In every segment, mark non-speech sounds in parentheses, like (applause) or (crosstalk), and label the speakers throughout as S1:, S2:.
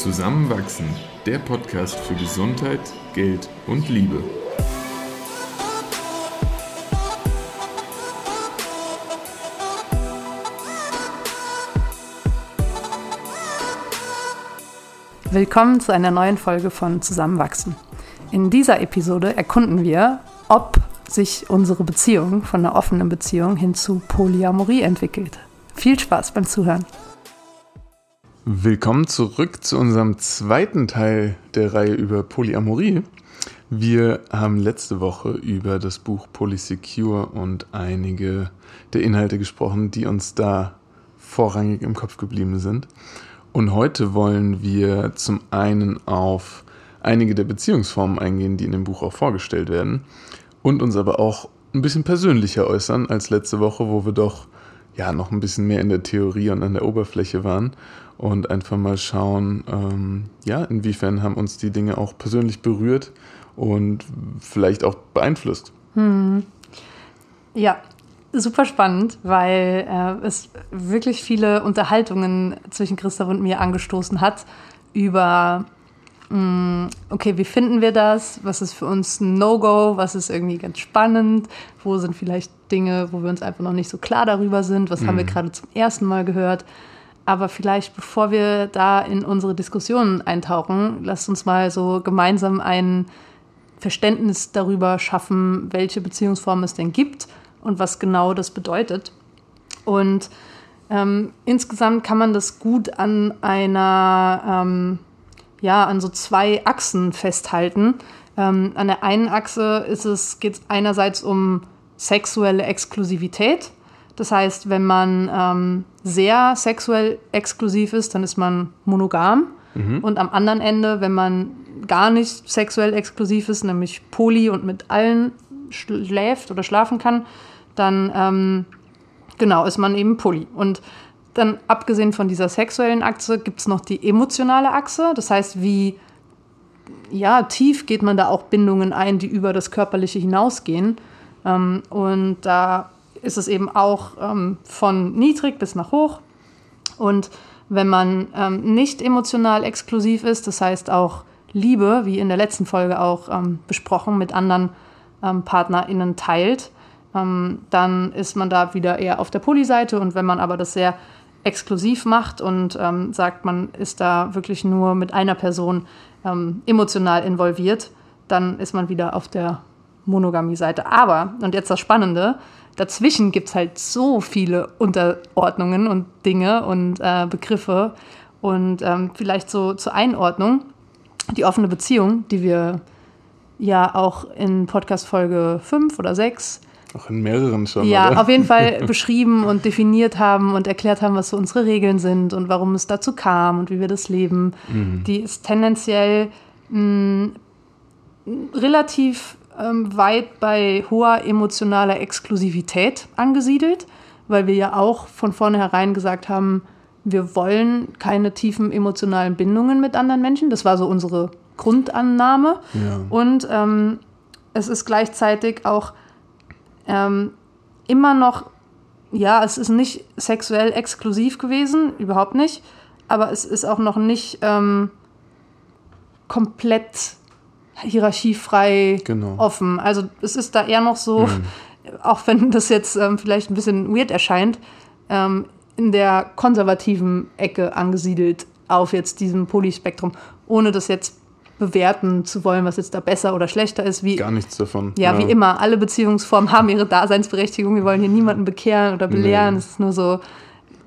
S1: Zusammenwachsen, der Podcast für Gesundheit, Geld und Liebe.
S2: Willkommen zu einer neuen Folge von Zusammenwachsen. In dieser Episode erkunden wir, ob sich unsere Beziehung von einer offenen Beziehung hin zu Polyamorie entwickelt. Viel Spaß beim Zuhören.
S1: Willkommen zurück zu unserem zweiten Teil der Reihe über Polyamorie. Wir haben letzte Woche über das Buch Polysecure und einige der Inhalte gesprochen, die uns da vorrangig im Kopf geblieben sind. Und heute wollen wir zum einen auf einige der Beziehungsformen eingehen, die in dem Buch auch vorgestellt werden, und uns aber auch ein bisschen persönlicher äußern als letzte Woche, wo wir doch ja noch ein bisschen mehr in der Theorie und an der Oberfläche waren und einfach mal schauen, ähm, ja, inwiefern haben uns die Dinge auch persönlich berührt und vielleicht auch beeinflusst.
S2: Hm. Ja, super spannend, weil äh, es wirklich viele Unterhaltungen zwischen Christoph und mir angestoßen hat über, okay, wie finden wir das? Was ist für uns ein No-Go? Was ist irgendwie ganz spannend? Wo sind vielleicht Dinge, wo wir uns einfach noch nicht so klar darüber sind? Was mhm. haben wir hm. gerade zum ersten Mal gehört? Aber vielleicht, bevor wir da in unsere Diskussionen eintauchen, lasst uns mal so gemeinsam ein Verständnis darüber schaffen, welche Beziehungsformen es denn gibt und was genau das bedeutet. Und ähm, insgesamt kann man das gut an einer, ähm, ja, an so zwei Achsen festhalten. Ähm, an der einen Achse ist es, geht es einerseits um sexuelle Exklusivität das heißt, wenn man ähm, sehr sexuell exklusiv ist, dann ist man monogam. Mhm. Und am anderen Ende, wenn man gar nicht sexuell exklusiv ist, nämlich poly und mit allen schläft oder schlafen kann, dann ähm, genau ist man eben poly. Und dann abgesehen von dieser sexuellen Achse gibt es noch die emotionale Achse. Das heißt, wie ja, tief geht man da auch Bindungen ein, die über das Körperliche hinausgehen. Ähm, und da ist es eben auch ähm, von niedrig bis nach hoch. Und wenn man ähm, nicht emotional exklusiv ist, das heißt auch Liebe, wie in der letzten Folge auch ähm, besprochen, mit anderen ähm, PartnerInnen teilt, ähm, dann ist man da wieder eher auf der Poly-Seite. Und wenn man aber das sehr exklusiv macht und ähm, sagt, man ist da wirklich nur mit einer Person emotional involviert, dann ist man wieder auf der Monogamie-Seite. Aber, und jetzt das Spannende, dazwischen gibt es halt so viele Unterordnungen und Dinge und äh, Begriffe. Und ähm, vielleicht so zur Einordnung, die offene Beziehung, die wir ja auch in Podcast Folge 5 oder 6
S1: auch in mehreren schon.
S2: Ja, oder? auf jeden Fall (laughs) beschrieben und definiert haben und erklärt haben, was so unsere Regeln sind und warum es dazu kam und wie wir das leben. Mhm. Die ist tendenziell mh, relativ ähm, weit bei hoher emotionaler Exklusivität angesiedelt, weil wir ja auch von vornherein gesagt haben, wir wollen keine tiefen emotionalen Bindungen mit anderen Menschen. Das war so unsere Grundannahme. Ja. Und ähm, es ist gleichzeitig auch ähm, immer noch, ja, es ist nicht sexuell exklusiv gewesen, überhaupt nicht, aber es ist auch noch nicht ähm, komplett hierarchiefrei genau. offen. Also es ist da eher noch so, mhm. (laughs) auch wenn das jetzt ähm, vielleicht ein bisschen weird erscheint, ähm, in der konservativen Ecke angesiedelt auf jetzt diesem Polyspektrum, ohne das jetzt bewerten zu wollen, was jetzt da besser oder schlechter ist. Wie,
S1: Gar nichts davon.
S2: Ja, ja, wie immer. Alle Beziehungsformen haben ihre Daseinsberechtigung. Wir wollen hier niemanden bekehren oder belehren. Nee. Es ist nur so,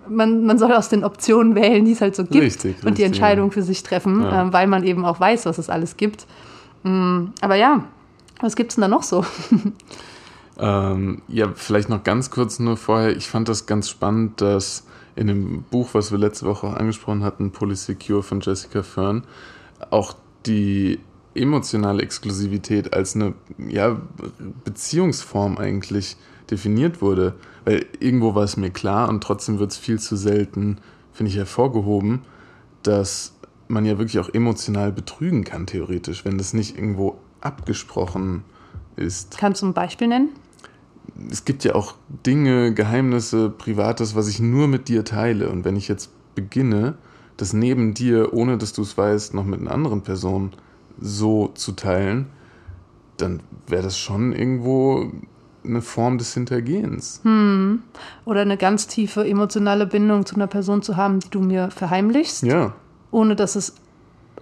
S2: man, man soll aus den Optionen wählen, die es halt so gibt richtig, und richtig, die Entscheidung ja. für sich treffen, ja. äh, weil man eben auch weiß, was es alles gibt. Mm, aber ja, was gibt es denn da noch so? (laughs)
S1: ähm, ja, vielleicht noch ganz kurz nur vorher. Ich fand das ganz spannend, dass in dem Buch, was wir letzte Woche auch angesprochen hatten, Polysecure von Jessica Fern, auch die emotionale Exklusivität als eine ja, Beziehungsform eigentlich definiert wurde. Weil irgendwo war es mir klar und trotzdem wird es viel zu selten, finde ich, hervorgehoben, dass man ja wirklich auch emotional betrügen kann, theoretisch, wenn das nicht irgendwo abgesprochen ist.
S2: Kannst du ein Beispiel nennen?
S1: Es gibt ja auch Dinge, Geheimnisse, Privates, was ich nur mit dir teile. Und wenn ich jetzt beginne, das neben dir, ohne dass du es weißt, noch mit einer anderen Person so zu teilen, dann wäre das schon irgendwo eine Form des Hintergehens.
S2: Hm. Oder eine ganz tiefe emotionale Bindung zu einer Person zu haben, die du mir verheimlichst,
S1: Ja,
S2: ohne dass es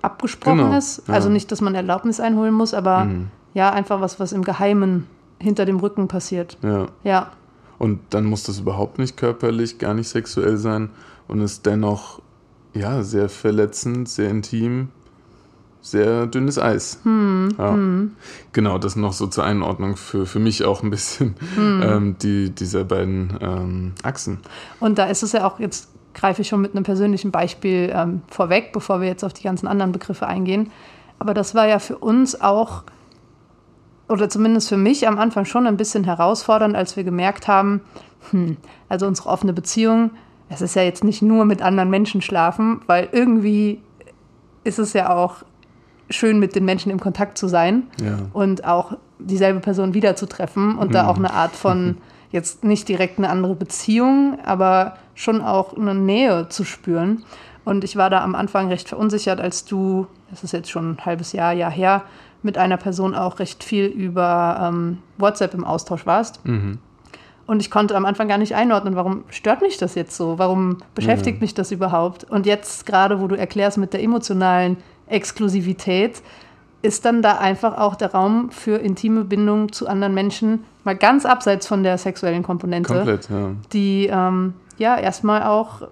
S2: abgesprochen
S1: Genau,
S2: ist.
S1: ja.
S2: Also nicht, dass man Erlaubnis einholen muss, aber
S1: Mhm.
S2: ja, einfach was, was im Geheimen hinter dem Rücken passiert.
S1: ja.
S2: Ja,
S1: Und dann muss das überhaupt nicht körperlich, gar nicht sexuell sein und ist dennoch ja sehr verletzend, sehr intim, sehr dünnes Eis. ja. Genau, das noch so zur Einordnung für, für mich auch ein bisschen (laughs) ähm, die, dieser beiden ähm, Achsen.
S2: Und da ist es ja auch, jetzt greife ich schon mit einem persönlichen Beispiel ähm, vorweg, bevor wir jetzt auf die ganzen anderen Begriffe eingehen. Aber das war ja für uns auch, oder zumindest für mich am Anfang schon ein bisschen herausfordernd, als wir gemerkt haben, hm, also unsere offene Beziehung, es ist ja jetzt nicht nur mit anderen Menschen schlafen, weil irgendwie ist es ja auch schön, mit den Menschen im Kontakt zu sein
S1: Ja.
S2: und auch dieselbe Person wiederzutreffen und da auch eine Art von, (laughs) jetzt nicht direkt eine andere Beziehung, aber schon auch eine Nähe zu spüren. Und ich war da am Anfang recht verunsichert, als du, das ist jetzt schon ein halbes Jahr, Jahr her, mit einer Person auch recht viel über ähm, WhatsApp im Austausch warst.
S1: Mhm.
S2: Und ich konnte am Anfang gar nicht einordnen, warum stört mich das jetzt so? Warum beschäftigt
S1: Ja.
S2: mich das überhaupt? Und jetzt gerade, wo du erklärst mit der emotionalen Exklusivität, ist dann da einfach auch der Raum für intime Bindung zu anderen Menschen, mal ganz abseits von der sexuellen Komponente,
S1: Komplett, ja.
S2: die ähm, ja erstmal auch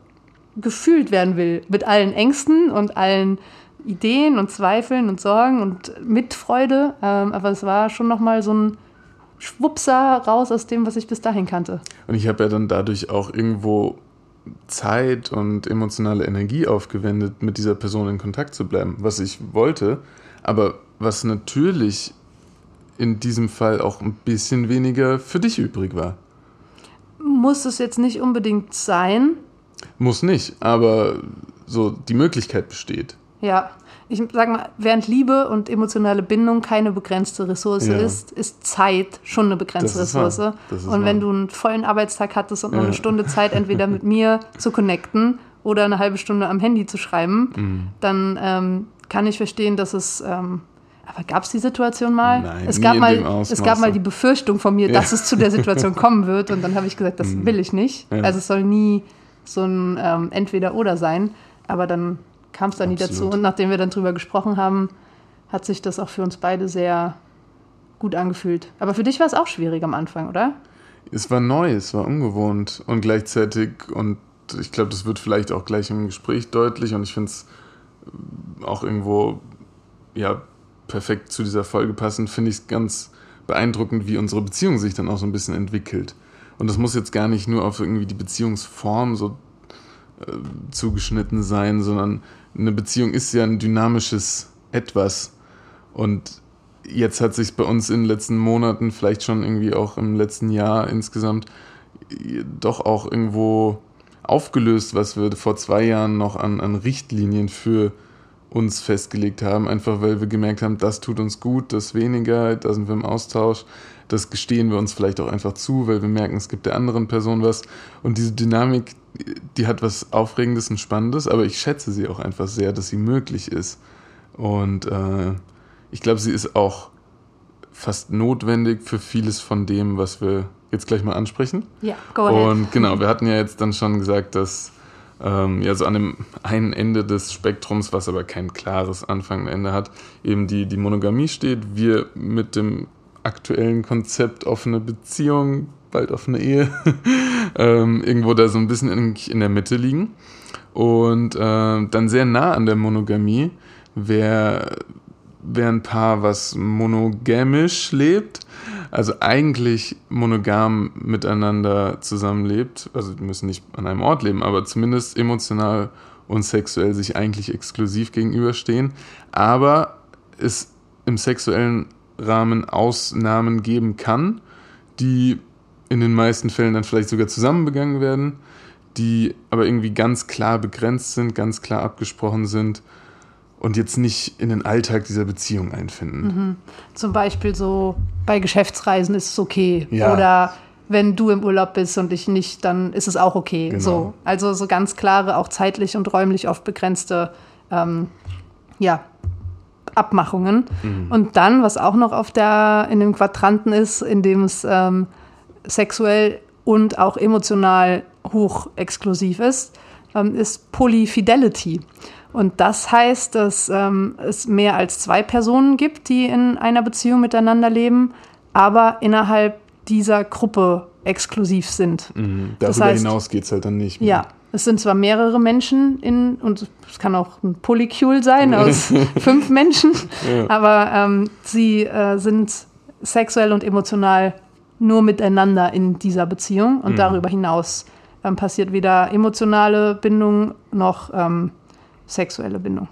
S2: gefühlt werden will. Mit allen Ängsten und allen Ideen und Zweifeln und Sorgen und Mitfreude. Ähm, aber es war schon nochmal so ein Schwupser raus aus dem, was ich bis dahin kannte.
S1: Und ich habe ja dann dadurch auch irgendwo Zeit und emotionale Energie aufgewendet, mit dieser Person in Kontakt zu bleiben, was ich wollte, aber was natürlich in diesem Fall auch ein bisschen weniger für dich übrig war.
S2: Muss es jetzt nicht unbedingt sein.
S1: Muss nicht, aber so die Möglichkeit besteht.
S2: Ja, ich sag mal, während Liebe und emotionale Bindung keine begrenzte Ressource
S1: Ja.
S2: ist, ist Zeit schon eine begrenzte. Ressource. Und wenn
S1: wahr.
S2: du einen vollen Arbeitstag hattest und nur
S1: Ja.
S2: eine Stunde Zeit, entweder mit mir (laughs) zu connecten oder eine halbe Stunde am Handy zu schreiben,
S1: Mhm.
S2: dann ähm, kann ich verstehen, dass es. Ähm, aber gab es die Situation mal?
S1: Nein,
S2: es gab mal, es gab mal die Befürchtung von mir,
S1: Ja. Mhm.
S2: dass es zu der Situation (laughs) kommen wird. Und dann habe ich gesagt, das will ich nicht.
S1: Ja.
S2: Also es soll nie so ein ähm, Entweder-Oder sein. Aber dann kam es da nie dazu. Und nachdem wir dann drüber gesprochen haben, hat sich das auch für uns beide sehr gut angefühlt. Aber für dich war es auch schwierig am Anfang, oder?
S1: Es war neu, es war ungewohnt und gleichzeitig, und ich glaube, das wird vielleicht auch gleich im Gespräch deutlich und ich finde es auch irgendwo ja, perfekt zu dieser Folge passend, finde ich es ganz beeindruckend, wie unsere Beziehung sich dann auch so ein bisschen entwickelt. Und das muss jetzt gar nicht nur auf irgendwie die Beziehungsform so äh, zugeschnitten sein, sondern eine Beziehung ist ja ein dynamisches Etwas. Und jetzt hat sich bei uns in den letzten Monaten, vielleicht schon irgendwie auch im letzten Jahr insgesamt, doch auch irgendwo aufgelöst, was wir vor zwei Jahren noch an, an Richtlinien für uns festgelegt haben, einfach weil wir gemerkt haben, das tut uns gut, das weniger, da sind wir im Austausch, das gestehen wir uns vielleicht auch einfach zu, weil wir merken, es gibt der anderen Person was. Und diese Dynamik, die hat was Aufregendes und Spannendes, aber ich schätze sie auch einfach sehr, dass sie möglich ist. Und äh, ich glaube, sie ist auch fast notwendig für vieles von dem, was wir jetzt gleich mal ansprechen.
S2: Ja, go ahead.
S1: Und genau, wir hatten ja jetzt dann schon gesagt, dass ähm, ja so an dem einen Ende des Spektrums, was aber kein klares Anfang und Ende hat, eben die, die Monogamie steht. Wir mit dem aktuellen Konzept offene Beziehung, bald offene Ehe, (laughs) ähm, irgendwo da so ein bisschen in, in der Mitte liegen. Und äh, dann sehr nah an der Monogamie wäre wär ein Paar, was monogamisch lebt, also eigentlich monogam miteinander zusammenlebt. Also die müssen nicht an einem Ort leben, aber zumindest emotional und sexuell sich eigentlich exklusiv gegenüberstehen. Aber es im sexuellen Rahmen Ausnahmen geben kann, die in den meisten Fällen dann vielleicht sogar zusammen begangen werden, die aber irgendwie ganz klar begrenzt sind, ganz klar abgesprochen sind und jetzt nicht in den Alltag dieser Beziehung einfinden.
S2: Zum Beispiel so bei Geschäftsreisen ist es okay.
S1: Ja.
S2: Oder wenn du im Urlaub bist und ich nicht, dann ist es auch okay.
S1: Genau.
S2: So. Also so ganz klare, auch zeitlich und räumlich oft begrenzte ähm, ja, Abmachungen. Und dann, was auch noch auf der, in dem Quadranten ist, in dem es ähm, sexuell und auch emotional hoch exklusiv ist, ähm, ist Polyfidelity. Und das heißt, dass ähm, es mehr als zwei Personen gibt, die in einer Beziehung miteinander leben, aber innerhalb dieser Gruppe exklusiv sind.
S1: Mhm.
S2: Das
S1: Darüber
S2: heißt-
S1: hinaus geht es halt dann nicht mehr.
S2: Ja, es sind zwar mehrere Menschen in, und es kann auch ein Polycule sein aus (laughs) fünf Menschen, aber ähm, sie äh, sind sexuell und emotional nur miteinander in dieser Beziehung und darüber hinaus ähm, passiert weder emotionale Bindung noch ähm, sexuelle Bindung.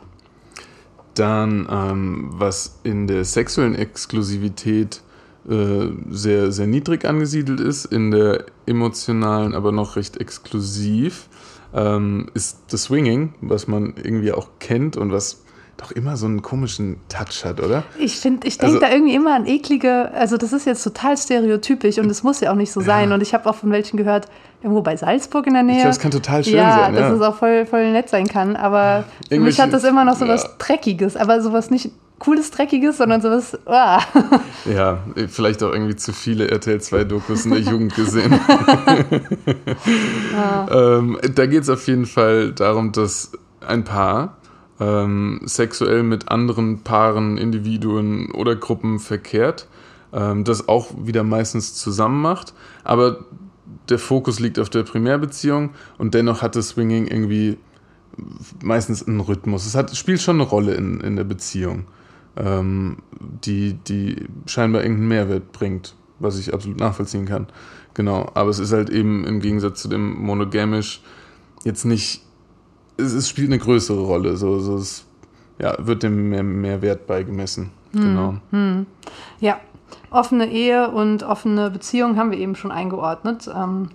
S1: Dann, ähm, was in der sexuellen Exklusivität äh, sehr, sehr niedrig angesiedelt ist, in der emotionalen aber noch recht exklusiv, ähm, ist das Swinging, was man irgendwie auch kennt und was doch immer so einen komischen Touch hat, oder?
S2: Ich finde, ich denke
S1: Also-
S2: da irgendwie immer an eklige, also das ist jetzt total stereotypisch und es muss ja auch nicht so sein. Und ich habe auch von welchen gehört, irgendwo bei Salzburg in der Nähe.
S1: Ich glaube, es kann total schön
S2: ja,
S1: sein.
S2: dass
S1: Ja,
S2: es auch voll, voll nett sein kann. Aber für mich hat das immer noch so was
S1: ja.
S2: Dreckiges, aber sowas nicht cooles Dreckiges, sondern sowas. ah. (laughs)
S1: ja, vielleicht auch irgendwie zu viele RTL 2 Dokus in der (laughs) Jugend gesehen. (laughs) ähm, da geht es auf jeden Fall darum, dass ein Paar ähm, sexuell mit anderen Paaren, Individuen oder Gruppen verkehrt, ähm, das auch wieder meistens zusammen macht, aber der Fokus liegt auf der Primärbeziehung und dennoch hat das Swinging irgendwie meistens einen Rhythmus. Es hat, spielt schon eine Rolle in, in der Beziehung, ähm, die, die scheinbar irgendeinen Mehrwert bringt, was ich absolut nachvollziehen kann. Genau, aber es ist halt eben im Gegensatz zu dem monogamisch jetzt nicht, es, es spielt eine größere Rolle, so, so es ja, wird dem mehr, mehr Wert beigemessen. Genau.
S2: Ja, offene Ehe und offene Beziehung haben wir eben schon eingeordnet. Ähm,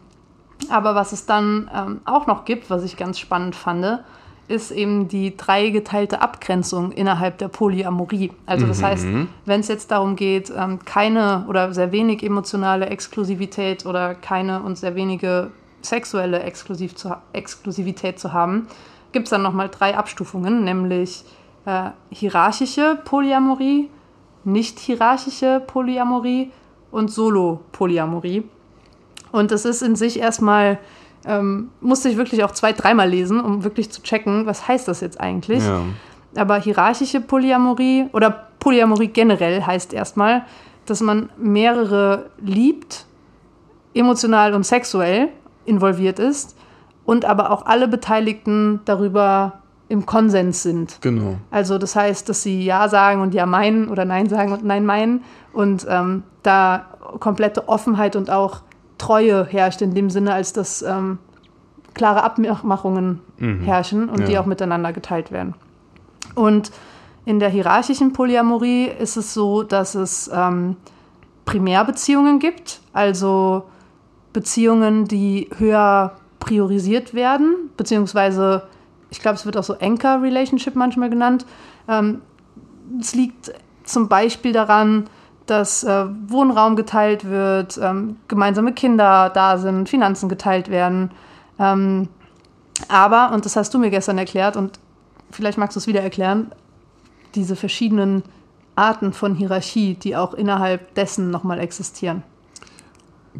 S2: aber was es dann ähm, auch noch gibt, was ich ganz spannend fand, ist eben die dreigeteilte Abgrenzung innerhalb der Polyamorie. Also das heißt, wenn es jetzt darum geht, ähm, keine oder sehr wenig emotionale Exklusivität oder keine und sehr wenige sexuelle Exklusiv zu, Exklusivität zu haben, gibt es dann nochmal drei Abstufungen, nämlich äh, hierarchische Polyamorie, nicht hierarchische Polyamorie und Solo-Polyamorie. Und das ist in sich erstmal, ähm, musste ich wirklich auch zwei, dreimal lesen, um wirklich zu checken, was heißt das jetzt eigentlich.
S1: Ja.
S2: Aber hierarchische Polyamorie oder Polyamorie generell heißt erstmal, dass man mehrere liebt, emotional und sexuell involviert ist und aber auch alle Beteiligten darüber im Konsens sind.
S1: Genau.
S2: Also das heißt, dass sie Ja sagen und Ja meinen oder Nein sagen und Nein meinen und ähm, da komplette Offenheit und auch Treue herrscht in dem Sinne, als dass ähm, klare Abmachungen herrschen und die
S1: Ja.
S2: auch miteinander geteilt werden. Und in der hierarchischen Polyamorie ist es so, dass es ähm, Primärbeziehungen gibt, also Beziehungen, die höher priorisiert werden, beziehungsweise ich glaube, es wird auch so Anchor Relationship manchmal genannt. Ähm, es liegt zum Beispiel daran, dass äh, Wohnraum geteilt wird, ähm, gemeinsame Kinder da sind, Finanzen geteilt werden. Ähm, aber, und das hast du mir gestern erklärt, und vielleicht magst du es wieder erklären, diese verschiedenen Arten von Hierarchie, die auch innerhalb dessen nochmal existieren.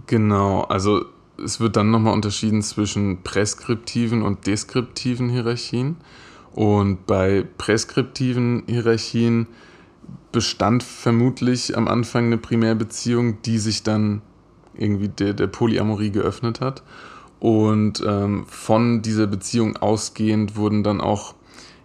S1: Genau, also es wird dann nochmal unterschieden zwischen präskriptiven und deskriptiven Hierarchien. Und bei präskriptiven Hierarchien bestand vermutlich am Anfang eine Primärbeziehung, die sich dann irgendwie der, der Polyamorie geöffnet hat. Und ähm, von dieser Beziehung ausgehend wurden dann auch,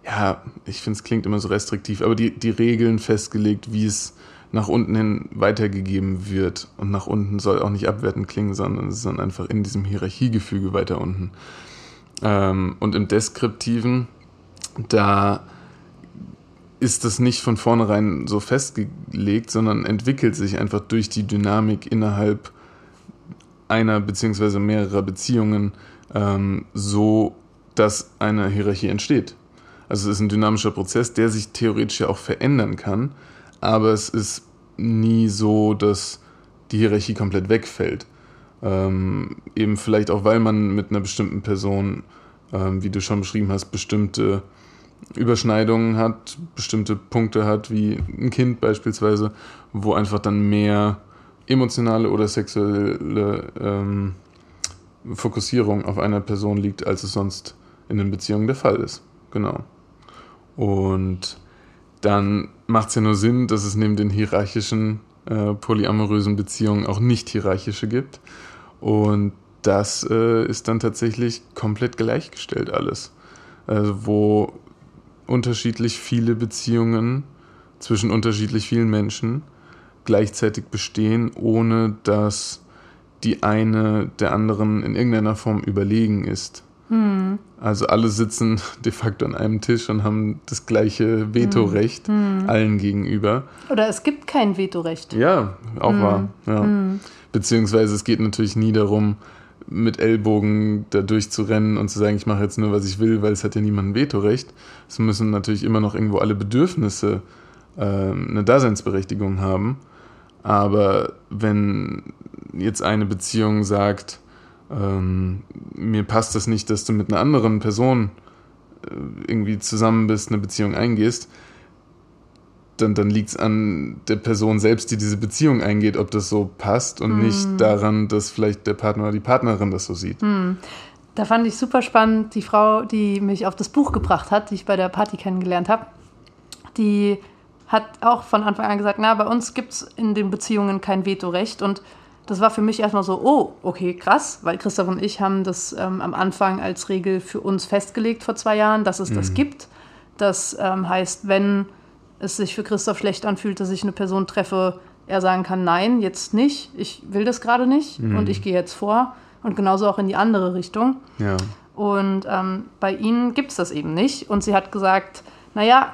S1: ja, ich finde es klingt immer so restriktiv, aber die, die Regeln festgelegt, wie es nach unten hin weitergegeben wird. Und nach unten soll auch nicht abwertend klingen, sondern es ist dann einfach in diesem Hierarchiegefüge weiter unten. Ähm, und im Deskriptiven, da ist das nicht von vornherein so festgelegt, sondern entwickelt sich einfach durch die Dynamik innerhalb einer beziehungsweise mehrerer Beziehungen ähm, so, dass eine Hierarchie entsteht. Also es ist ein dynamischer Prozess, der sich theoretisch ja auch verändern kann, aber es ist nie so, dass die Hierarchie komplett wegfällt. Ähm, eben vielleicht auch, weil man mit einer bestimmten Person, ähm, wie du schon beschrieben hast, bestimmte Überschneidungen hat, bestimmte Punkte hat, wie ein Kind beispielsweise, wo einfach dann mehr emotionale oder sexuelle ähm, Fokussierung auf einer Person liegt, als es sonst in den Beziehungen der Fall ist. Genau. Und dann macht es ja nur Sinn, dass es neben den hierarchischen äh, polyamorösen Beziehungen auch nicht hierarchische gibt. Und das äh, ist dann tatsächlich komplett gleichgestellt alles. Also wo unterschiedlich viele Beziehungen zwischen unterschiedlich vielen Menschen gleichzeitig bestehen, ohne dass die eine der anderen in irgendeiner Form überlegen ist. Hm. Also alle sitzen (laughs) de facto an einem Tisch und haben das gleiche Vetorecht hm. hm. allen gegenüber.
S2: Oder es gibt kein Vetorecht.
S1: Ja, auch hm. wahr. Ja. Hm. Beziehungsweise es geht natürlich nie darum, mit Ellbogen da durchzurennen und zu sagen, ich mache jetzt nur, was ich will, weil es hat ja niemand ein Vetorecht. Es müssen natürlich immer noch irgendwo alle Bedürfnisse äh, eine Daseinsberechtigung haben. Aber wenn jetzt eine Beziehung sagt, ähm, mir passt das nicht, dass du mit einer anderen Person äh, irgendwie zusammen bist, eine Beziehung eingehst, dann, dann liegt es an der Person selbst, die diese Beziehung eingeht, ob das so passt und mm. nicht daran, dass vielleicht der Partner oder die Partnerin das so sieht. Mm.
S2: Da fand ich super spannend, die Frau, die mich auf das Buch gebracht hat, die ich bei der Party kennengelernt habe, die hat auch von Anfang an gesagt, na, bei uns gibt es in den Beziehungen kein Vetorecht und das war für mich erstmal so, oh, okay, krass, weil Christoph und ich haben das ähm, am Anfang als Regel für uns festgelegt vor zwei Jahren, dass es mhm. das gibt. Das ähm, heißt, wenn es sich für Christoph schlecht anfühlt, dass ich eine Person treffe, er sagen kann, nein, jetzt nicht, ich will das gerade nicht mhm. und ich gehe jetzt vor. Und genauso auch in die andere Richtung.
S1: Ja.
S2: Und ähm, bei ihnen gibt es das eben nicht. Und sie hat gesagt, naja,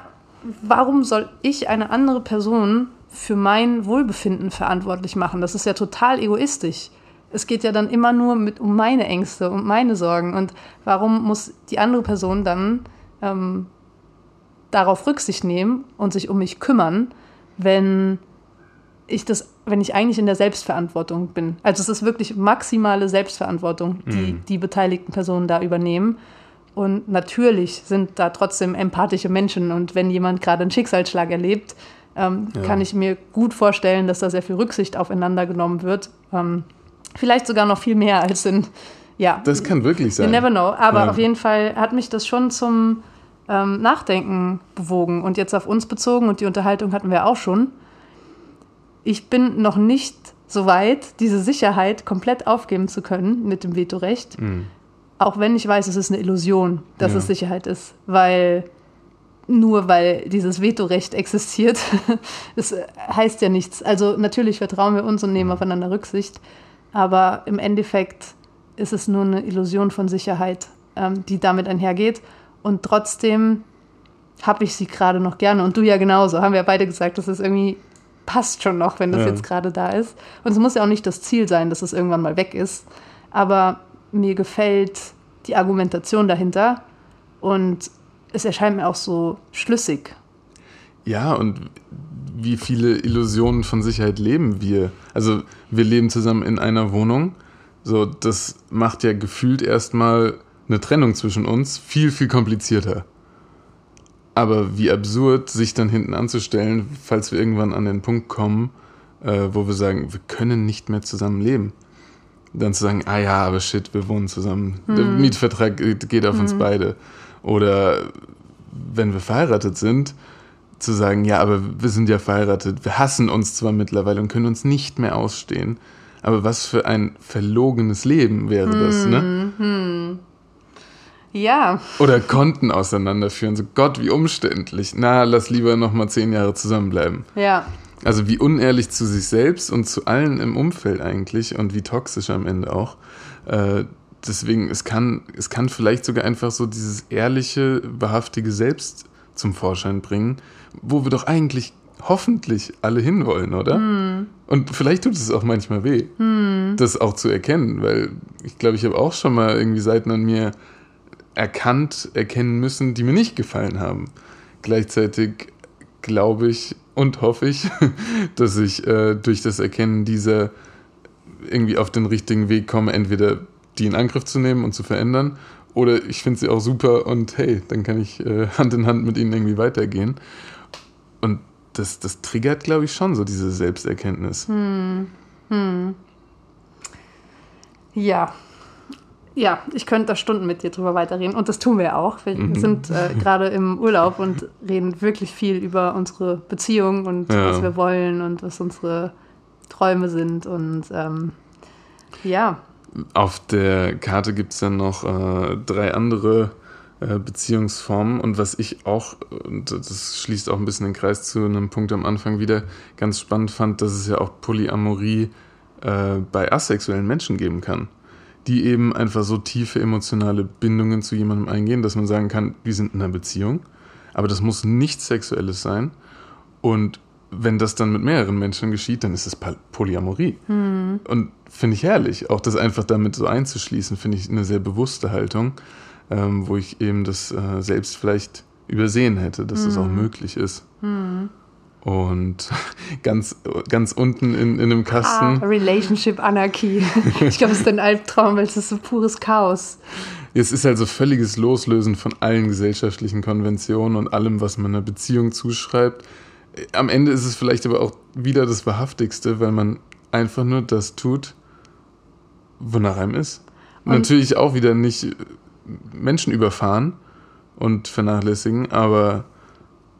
S2: warum soll ich eine andere Person für mein Wohlbefinden verantwortlich machen. Das ist ja total egoistisch. Es geht ja dann immer nur mit, um meine Ängste und meine Sorgen. Und warum muss die andere Person dann ähm, darauf Rücksicht nehmen und sich um mich kümmern, wenn ich das, wenn ich eigentlich in der Selbstverantwortung bin? Also es ist wirklich maximale Selbstverantwortung, die mhm. die beteiligten Personen da übernehmen. Und natürlich sind da trotzdem empathische Menschen. Und wenn jemand gerade einen Schicksalsschlag erlebt, ähm, ja. kann ich mir gut vorstellen, dass da sehr viel Rücksicht aufeinander genommen wird. Ähm, vielleicht sogar noch viel mehr als in, ja.
S1: Das kann wirklich sein.
S2: You never know. Aber ja. auf jeden Fall hat mich das schon zum ähm, Nachdenken bewogen. Und jetzt auf uns bezogen, und die Unterhaltung hatten wir auch schon. Ich bin noch nicht so weit, diese Sicherheit komplett aufgeben zu können mit dem Vetorecht. Mhm. Auch wenn ich weiß, es ist eine Illusion, dass ja. es Sicherheit ist. Weil nur weil dieses Vetorecht existiert. (laughs) das heißt ja nichts. Also natürlich vertrauen wir uns und nehmen aufeinander Rücksicht, aber im Endeffekt ist es nur eine Illusion von Sicherheit, ähm, die damit einhergeht. Und trotzdem habe ich sie gerade noch gerne. Und du ja genauso. Haben wir ja beide gesagt, dass es irgendwie passt schon noch, wenn das ja. jetzt gerade da ist. Und es muss ja auch nicht das Ziel sein, dass es irgendwann mal weg ist. Aber mir gefällt die Argumentation dahinter. Und es erscheint mir auch so schlüssig.
S1: Ja, und wie viele Illusionen von Sicherheit leben wir? Also wir leben zusammen in einer Wohnung. So, das macht ja gefühlt erstmal eine Trennung zwischen uns viel, viel komplizierter. Aber wie absurd, sich dann hinten anzustellen, falls wir irgendwann an den Punkt kommen, äh, wo wir sagen, wir können nicht mehr zusammen leben. Dann zu sagen, ah ja, aber shit, wir wohnen zusammen. Hm. Der Mietvertrag geht auf hm. uns beide. Oder wenn wir verheiratet sind, zu sagen, ja, aber wir sind ja verheiratet, wir hassen uns zwar mittlerweile und können uns nicht mehr ausstehen, aber was für ein verlogenes Leben wäre das, ne?
S2: Mhm. Ja.
S1: Oder Konten auseinanderführen, so Gott, wie umständlich. Na, lass lieber noch mal zehn Jahre zusammenbleiben.
S2: Ja.
S1: Also wie unehrlich zu sich selbst und zu allen im Umfeld eigentlich und wie toxisch am Ende auch. Äh, deswegen, es kann, es kann vielleicht sogar einfach so dieses ehrliche, wahrhaftige Selbst zum Vorschein bringen, wo wir doch eigentlich hoffentlich alle hinwollen, oder? Mm. Und vielleicht tut es auch manchmal weh, mm. das auch zu erkennen, weil ich glaube, ich habe auch schon mal irgendwie Seiten an mir erkannt, erkennen müssen, die mir nicht gefallen haben. Gleichzeitig glaube ich und hoffe ich, (laughs) dass ich äh, durch das Erkennen dieser irgendwie auf den richtigen Weg komme, entweder die in Angriff zu nehmen und zu verändern, oder ich finde sie auch super und hey, dann kann ich äh, (laughs) Hand in Hand mit ihnen irgendwie weitergehen. Und das, das triggert, glaube ich, schon so diese Selbsterkenntnis.
S2: Hm. Hm. Ja. Ja, ich könnte da Stunden mit dir drüber weiterreden und das tun wir auch. Wir mhm. sind äh, (laughs) gerade im Urlaub und reden wirklich viel über unsere Beziehung und ja. was wir wollen und was unsere Träume sind und ähm, ja.
S1: Auf der Karte gibt es dann noch äh, drei andere äh, Beziehungsformen. Und was ich auch, und das schließt auch ein bisschen den Kreis zu einem Punkt am Anfang wieder, ganz spannend fand, dass es ja auch Polyamorie äh, bei asexuellen Menschen geben kann, die eben einfach so tiefe emotionale Bindungen zu jemandem eingehen, dass man sagen kann, wir sind in einer Beziehung, aber das muss nichts Sexuelles sein. Und wenn das dann mit mehreren Menschen geschieht, dann ist es Polyamorie. Hm. Und finde ich herrlich, auch das einfach damit so einzuschließen, finde ich eine sehr bewusste Haltung, ähm, wo ich eben das äh, selbst vielleicht übersehen hätte, dass hm. das auch möglich ist. Hm. Und (laughs) ganz, ganz unten in, in einem Kasten.
S2: Ah, Relationship Anarchy. (laughs) Ich glaube, es ist ein Albtraum, weil es ist so pures Chaos.
S1: Es ist also völliges Loslösen von allen gesellschaftlichen Konventionen und allem, was man einer Beziehung zuschreibt am Ende ist es vielleicht aber auch wieder das Wahrhaftigste, weil man einfach nur das tut, wonach einem ist. Und Natürlich auch wieder nicht Menschen überfahren und vernachlässigen, aber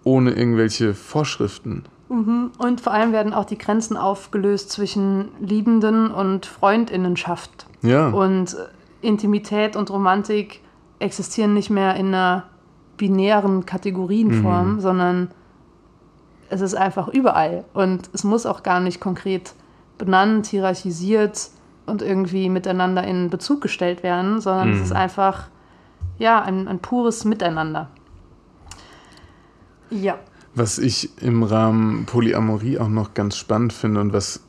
S1: ohne irgendwelche Vorschriften.
S2: Mhm. Und vor allem werden auch die Grenzen aufgelöst zwischen Liebenden und Freundinnenschaft.
S1: Ja.
S2: Und Intimität und Romantik existieren nicht mehr in einer binären Kategorienform, mhm. sondern es ist einfach überall und es muss auch gar nicht konkret benannt, hierarchisiert und irgendwie miteinander in Bezug gestellt werden, sondern mhm. es ist einfach ja ein, ein pures Miteinander. Ja.
S1: Was ich im Rahmen Polyamorie auch noch ganz spannend finde und was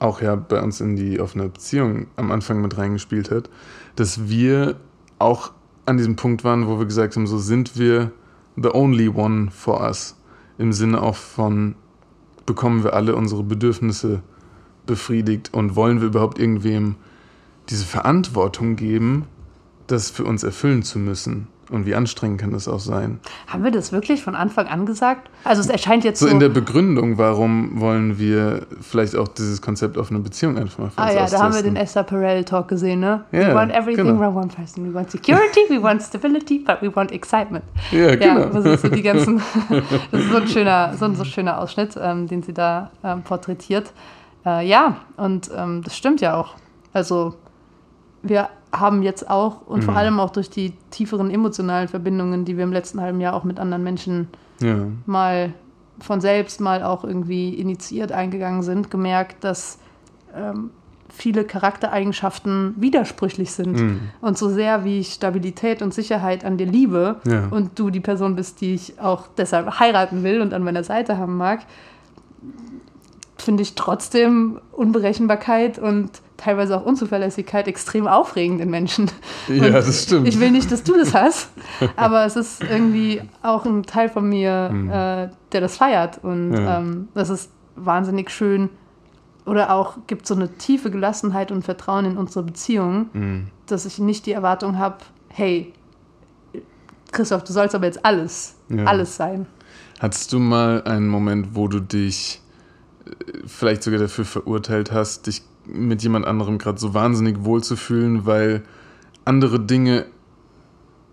S1: auch ja bei uns in die offene Beziehung am Anfang mit reingespielt hat, dass wir auch an diesem Punkt waren, wo wir gesagt haben, so sind wir the only one for us im Sinne auch von, bekommen wir alle unsere Bedürfnisse befriedigt und wollen wir überhaupt irgendwem diese Verantwortung geben, das für uns erfüllen zu müssen? Und wie anstrengend kann das auch sein?
S2: Haben wir das wirklich von Anfang an gesagt? Also es erscheint jetzt
S1: so. So in der Begründung, warum wollen wir vielleicht auch dieses Konzept offene Beziehung einfach mal
S2: Ah ja, austesten. da haben wir den Esther Perel Talk gesehen, ne? Yeah, we want everything genau. from one person. We want security, we want stability, but we want excitement.
S1: Ja, genau.
S2: Das ist so die ganzen. (laughs) (laughs) das ist so ein schöner, so ein so schöner Ausschnitt, ähm, den sie da ähm, porträtiert. Äh, ja, und ähm, das stimmt ja auch. Also wir haben jetzt auch und mhm. vor allem auch durch die tieferen emotionalen Verbindungen, die wir im letzten halben Jahr auch mit anderen Menschen ja. mal von selbst mal auch irgendwie initiiert eingegangen sind, gemerkt, dass ähm, viele Charaktereigenschaften widersprüchlich sind. Mhm. Und so sehr wie ich Stabilität und Sicherheit an dir liebe ja. und du die Person bist, die ich auch deshalb heiraten will und an meiner Seite haben mag, finde ich trotzdem Unberechenbarkeit und teilweise auch Unzuverlässigkeit extrem aufregend in Menschen.
S1: Ja, und das stimmt.
S2: Ich will nicht, dass du das (laughs) hast, aber es ist irgendwie auch ein Teil von mir, mhm. äh, der das feiert. Und ja. ähm, das ist wahnsinnig schön. Oder auch gibt so eine tiefe Gelassenheit und Vertrauen in unsere Beziehung, mhm. dass ich nicht die Erwartung habe, hey, Christoph, du sollst aber jetzt alles, ja. alles sein.
S1: Hattest du mal einen Moment, wo du dich vielleicht sogar dafür verurteilt hast, dich mit jemand anderem gerade so wahnsinnig wohlzufühlen, weil andere Dinge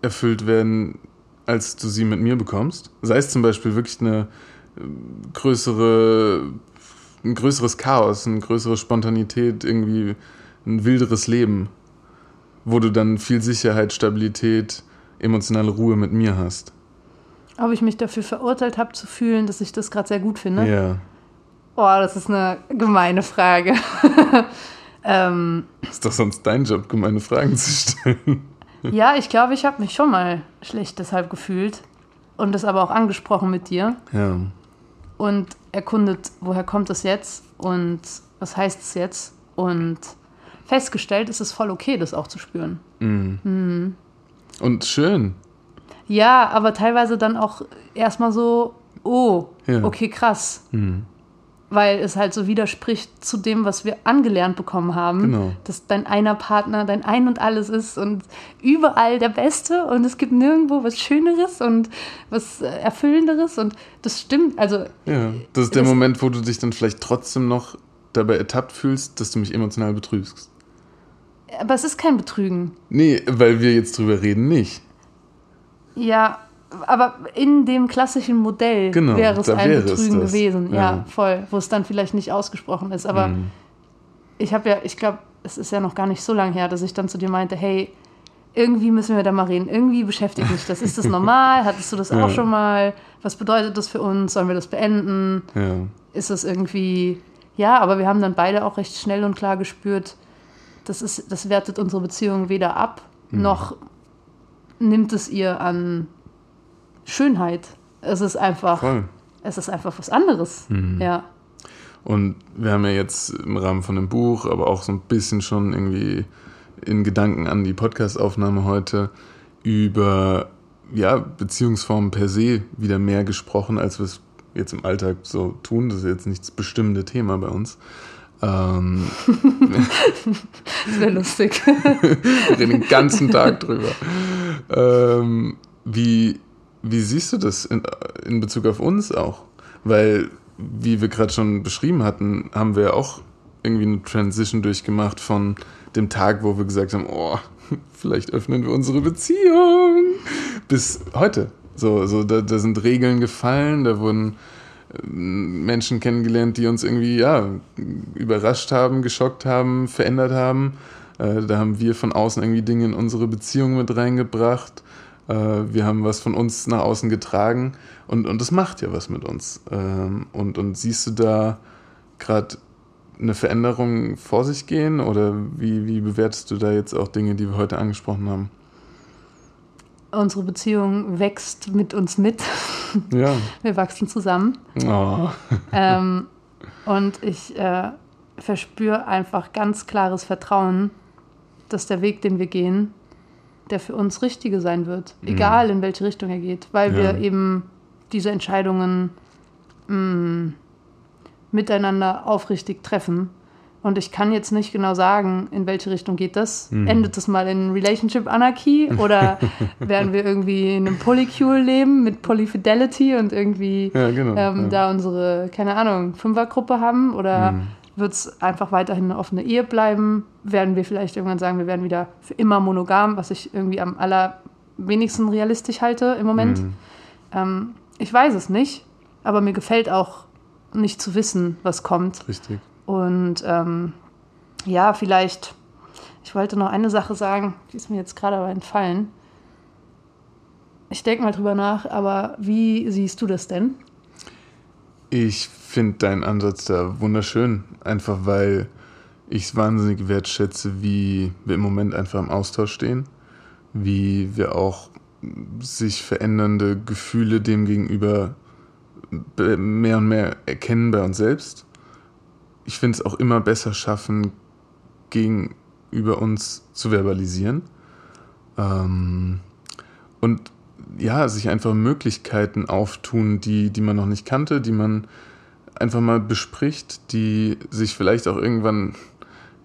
S1: erfüllt werden, als du sie mit mir bekommst. Sei es zum Beispiel wirklich eine äh, größere, ein größeres Chaos, eine größere Spontanität, irgendwie ein wilderes Leben, wo du dann viel Sicherheit, Stabilität, emotionale Ruhe mit mir hast.
S2: Ob ich mich dafür verurteilt habe zu fühlen, dass ich das gerade sehr gut finde?
S1: Ja.
S2: Boah, das ist eine gemeine Frage. (laughs)
S1: ähm, ist doch sonst dein Job, gemeine Fragen zu stellen.
S2: ja, ich glaube, ich habe mich schon mal schlecht deshalb gefühlt und das aber auch angesprochen mit dir.
S1: Ja.
S2: Und erkundet, woher kommt das jetzt und was heißt es jetzt? Und festgestellt, ist es voll okay, das auch zu spüren.
S1: Mhm. Mhm. Und schön.
S2: Ja, aber teilweise dann auch erstmal so, oh, ja. okay, krass. Mhm. Weil es halt so widerspricht zu dem, was wir angelernt bekommen haben.
S1: Genau.
S2: Dass dein einer Partner dein Ein und Alles ist und überall der Beste und es gibt nirgendwo was Schöneres und was äh, Erfüllenderes und das stimmt. Also
S1: Ja, das ist der
S2: Das-
S1: Moment, wo du dich dann vielleicht trotzdem noch dabei ertappt fühlst, dass du mich emotional betrügst.
S2: Aber es ist kein Betrügen.
S1: Nee, weil wir jetzt drüber reden, nicht.
S2: Ja, aber in dem klassischen Modell
S1: Genau,
S2: wäre es ein
S1: wäre
S2: Betrügen
S1: das.
S2: gewesen. Ja.
S1: Ja.
S2: voll. Wo es dann vielleicht nicht ausgesprochen ist. Aber
S1: Mhm.
S2: ich habe ja, ich glaube, es ist ja noch gar nicht so lange her, dass ich dann zu dir meinte, hey, irgendwie müssen wir da mal reden. Irgendwie beschäftigt mich das. Ist das (laughs) normal? Hattest du das
S1: Ja.
S2: auch schon mal? Was bedeutet das für uns? Sollen wir das beenden?
S1: Ja.
S2: ist es irgendwie, ja, aber wir haben dann beide auch recht schnell und klar gespürt, das, ist, das wertet unsere Beziehung weder ab,
S1: Mhm.
S2: noch nimmt es ihr an Schönheit. Es ist einfach,
S1: Voll.
S2: es ist einfach was anderes.
S1: Mhm.
S2: Ja.
S1: Und wir haben ja jetzt im Rahmen von dem Buch, aber auch so ein bisschen schon irgendwie in Gedanken an die Podcastaufnahme heute über ja, Beziehungsformen per se wieder mehr gesprochen, als wir es jetzt im Alltag so tun. Das ist jetzt nicht das bestimmte Thema bei uns. Ähm, (laughs)
S2: Das wäre lustig. (laughs)
S1: wir reden den ganzen Tag drüber. (laughs) Ähm, wie, wie siehst du das in, in Bezug auf uns auch? Weil, wie wir gerade schon beschrieben hatten, haben wir auch irgendwie eine Transition durchgemacht von dem Tag, wo wir gesagt haben, oh, (laughs) vielleicht öffnen wir unsere Beziehung, bis heute. So, so da, da sind Regeln gefallen, da wurden ähm, Menschen kennengelernt, die uns irgendwie ja überrascht haben, geschockt haben, verändert haben. Äh, da haben wir von außen irgendwie Dinge in unsere Beziehung mit reingebracht. Äh, wir haben was von uns nach außen getragen und, und das macht ja was mit uns. Ähm, und, und siehst du da gerade eine Veränderung vor sich gehen oder wie, wie bewertest du da jetzt auch Dinge, die wir heute angesprochen haben?
S2: Unsere Beziehung wächst mit uns mit. (laughs)
S1: Ja.
S2: Wir wachsen zusammen.
S1: Oh. (laughs)
S2: ähm, und ich äh, verspüre einfach ganz klares Vertrauen, dass der Weg, den wir gehen, der für uns richtige sein wird. Egal in welche Richtung er geht, weil
S1: Ja.
S2: wir eben diese Entscheidungen mh, miteinander aufrichtig treffen. Und ich kann jetzt nicht genau sagen, in welche Richtung geht das.
S1: Mhm.
S2: Endet es mal in Relationship Anarchy (laughs) oder werden wir irgendwie in einem Polycule leben mit Polyfidelity und irgendwie
S1: Ja, genau.
S2: ähm,
S1: ja.
S2: da unsere, keine Ahnung, Fünfergruppe haben oder
S1: Mhm.
S2: Wird es einfach weiterhin eine offene Ehe bleiben? Werden wir vielleicht irgendwann sagen, wir werden wieder für immer monogam, was ich irgendwie am allerwenigsten realistisch halte im Moment?
S1: Mhm.
S2: Ähm, ich weiß es nicht, aber mir gefällt auch nicht zu wissen, was kommt.
S1: Richtig.
S2: Und ähm, ja, vielleicht, ich wollte noch eine Sache sagen, die ist mir jetzt gerade aber entfallen. Ich denke mal drüber nach, aber wie siehst du das denn?
S1: Ich finde deinen Ansatz da wunderschön, einfach weil ich es wahnsinnig wertschätze, wie wir im Moment einfach im Austausch stehen, wie wir auch sich verändernde Gefühle dem gegenüber be- mehr und mehr erkennen bei uns selbst. Ich finde es auch immer besser schaffen, gegenüber uns zu verbalisieren. Ähm, und ja, sich einfach Möglichkeiten auftun, die, die man noch nicht kannte, die man einfach mal bespricht, die sich vielleicht auch irgendwann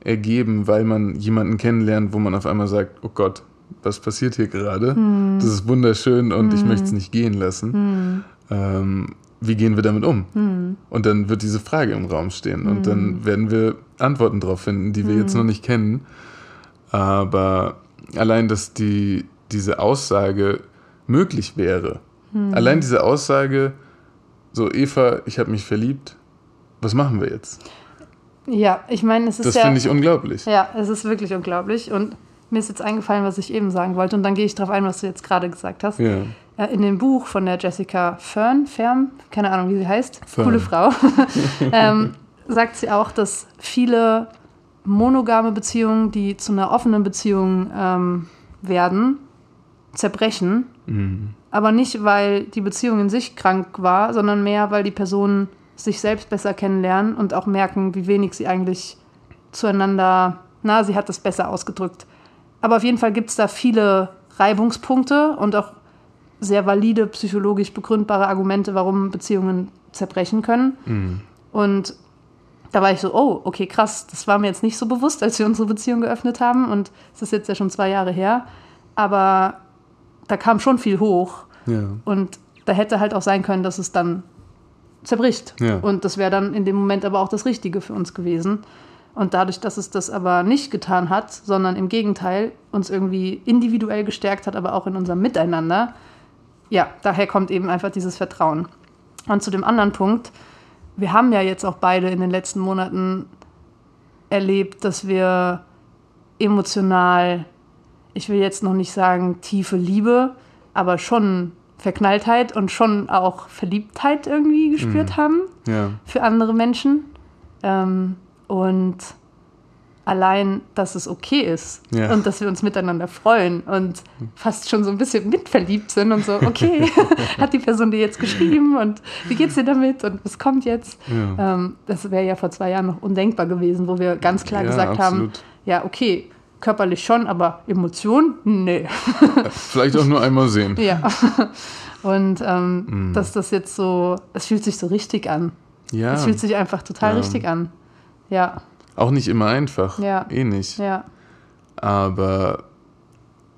S1: ergeben, weil man jemanden kennenlernt, wo man auf einmal sagt, oh Gott, was passiert hier gerade? Das ist wunderschön und ich möchte es nicht gehen lassen. Ähm, wie gehen wir damit um? Und dann wird diese Frage im Raum stehen und dann werden wir Antworten darauf finden, die wir jetzt noch nicht kennen. Aber allein, dass die, diese Aussage möglich wäre, allein diese Aussage, so Eva, ich habe mich verliebt, was machen wir jetzt?
S2: Ja, ich meine, es ist
S1: Das
S2: ja.
S1: finde ich unglaublich.
S2: Ja, es ist wirklich unglaublich. Und mir ist jetzt eingefallen, was ich eben sagen wollte. Und dann gehe ich darauf ein, was du jetzt gerade gesagt hast.
S1: Ja.
S2: Äh, In dem Buch von der Jessica Fern, Fern, keine Ahnung, wie sie heißt,
S1: Fern.
S2: coole Frau, (laughs) ähm, sagt sie auch, dass viele monogame Beziehungen, die zu einer offenen Beziehung ähm, werden, zerbrechen.
S1: Mhm.
S2: Aber nicht, weil die Beziehung in sich krank war, sondern mehr, weil die Personen sich selbst besser kennenlernen und auch merken, wie wenig sie eigentlich zueinander, na, sie hat das besser ausgedrückt. Aber auf jeden Fall gibt es da viele Reibungspunkte und auch sehr valide psychologisch begründbare Argumente, warum Beziehungen zerbrechen können.
S1: Mhm.
S2: Und da war ich so, oh, okay, krass, das war mir jetzt nicht so bewusst, als wir unsere Beziehung geöffnet haben. Und es ist jetzt ja schon zwei Jahre her. Aber da kam schon viel hoch.
S1: Ja.
S2: Und da hätte halt auch sein können, dass es dann zerbricht.
S1: Ja.
S2: Und das wäre dann in dem Moment aber auch das Richtige für uns gewesen. Und dadurch, dass es das aber nicht getan hat, sondern im Gegenteil uns irgendwie individuell gestärkt hat, aber auch in unserem Miteinander, ja, daher kommt eben einfach dieses Vertrauen. Und zu dem anderen Punkt, wir haben ja jetzt auch beide in den letzten Monaten erlebt, dass wir emotional, ich will jetzt noch nicht sagen tiefe Liebe, aber schon Verknalltheit und schon auch Verliebtheit irgendwie gespürt haben
S1: Ja.
S2: für andere Menschen. Ähm, und allein, dass es okay ist
S1: Ja.
S2: und dass wir uns miteinander freuen und fast schon so ein bisschen mitverliebt sind und so, okay, (laughs) hat die Person dir jetzt geschrieben und wie geht's dir damit und was kommt jetzt?
S1: Ja.
S2: Ähm, das wäre ja vor zwei Jahren noch undenkbar gewesen, wo wir ganz klar
S1: Ja,
S2: gesagt haben,
S1: absolut.
S2: ja, okay, körperlich schon, aber Emotion? Nee. (laughs)
S1: Vielleicht auch nur einmal sehen.
S2: ja. (laughs) Und ähm,
S1: Mhm.
S2: dass das jetzt so, es fühlt sich so richtig an.
S1: Ja.
S2: Es fühlt sich einfach total
S1: Ja.
S2: richtig an. Ja,
S1: Auch nicht immer einfach.
S2: Ja.
S1: Eh nicht.
S2: ja,
S1: Aber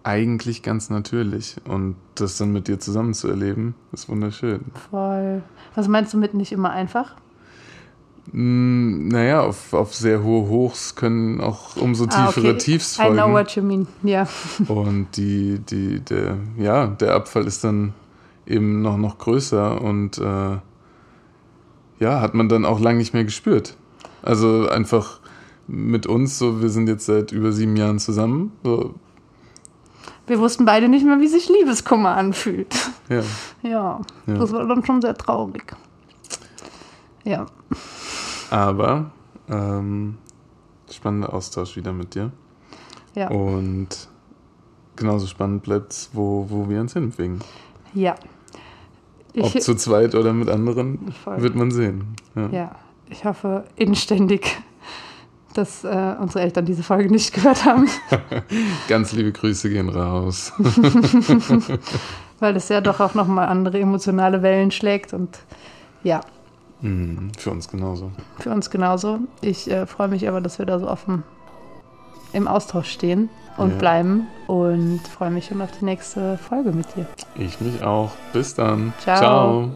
S1: eigentlich ganz natürlich. Und das dann mit dir zusammen zu erleben, ist wunderschön.
S2: voll. Was meinst du mit nicht immer einfach?
S1: Mm, Naja, auf, auf sehr hohe Hochs können auch umso tiefere
S2: Ah, okay.
S1: Tiefs
S2: I know
S1: folgen.
S2: what you mean. Ja, (laughs)
S1: Und die, die, der, ja, der Abfall ist dann eben noch, noch größer und äh, ja, hat man dann auch lange nicht mehr gespürt. Also einfach mit uns, so wir sind jetzt seit über sieben Jahren zusammen. So,
S2: wir wussten beide nicht mehr, wie sich Liebeskummer anfühlt.
S1: ja.
S2: Ja,
S1: Ja.
S2: das war dann schon sehr traurig. Ja,
S1: Aber ähm, spannender Austausch wieder mit dir.
S2: ja,
S1: Und genauso spannend bleibt es, wo, wo wir uns hinbewegen.
S2: ja.
S1: Ob
S2: Ich,
S1: zu zweit oder mit anderen,
S2: Voll.
S1: wird man sehen. Ja.
S2: ja, ich hoffe inständig, dass äh, unsere Eltern diese Folge nicht gehört haben, (laughs)
S1: Ganz liebe Grüße gehen raus. (laughs)
S2: weil es ja doch auch nochmal andere emotionale Wellen schlägt und ja,
S1: Mhm, für uns genauso.
S2: für uns genauso. Ich äh, freue mich aber, dass wir da so offen im Austausch stehen und
S1: Ja.
S2: bleiben und freue mich schon auf die nächste Folge mit dir.
S1: Ich mich auch. Bis dann.
S2: Ciao.
S1: Ciao.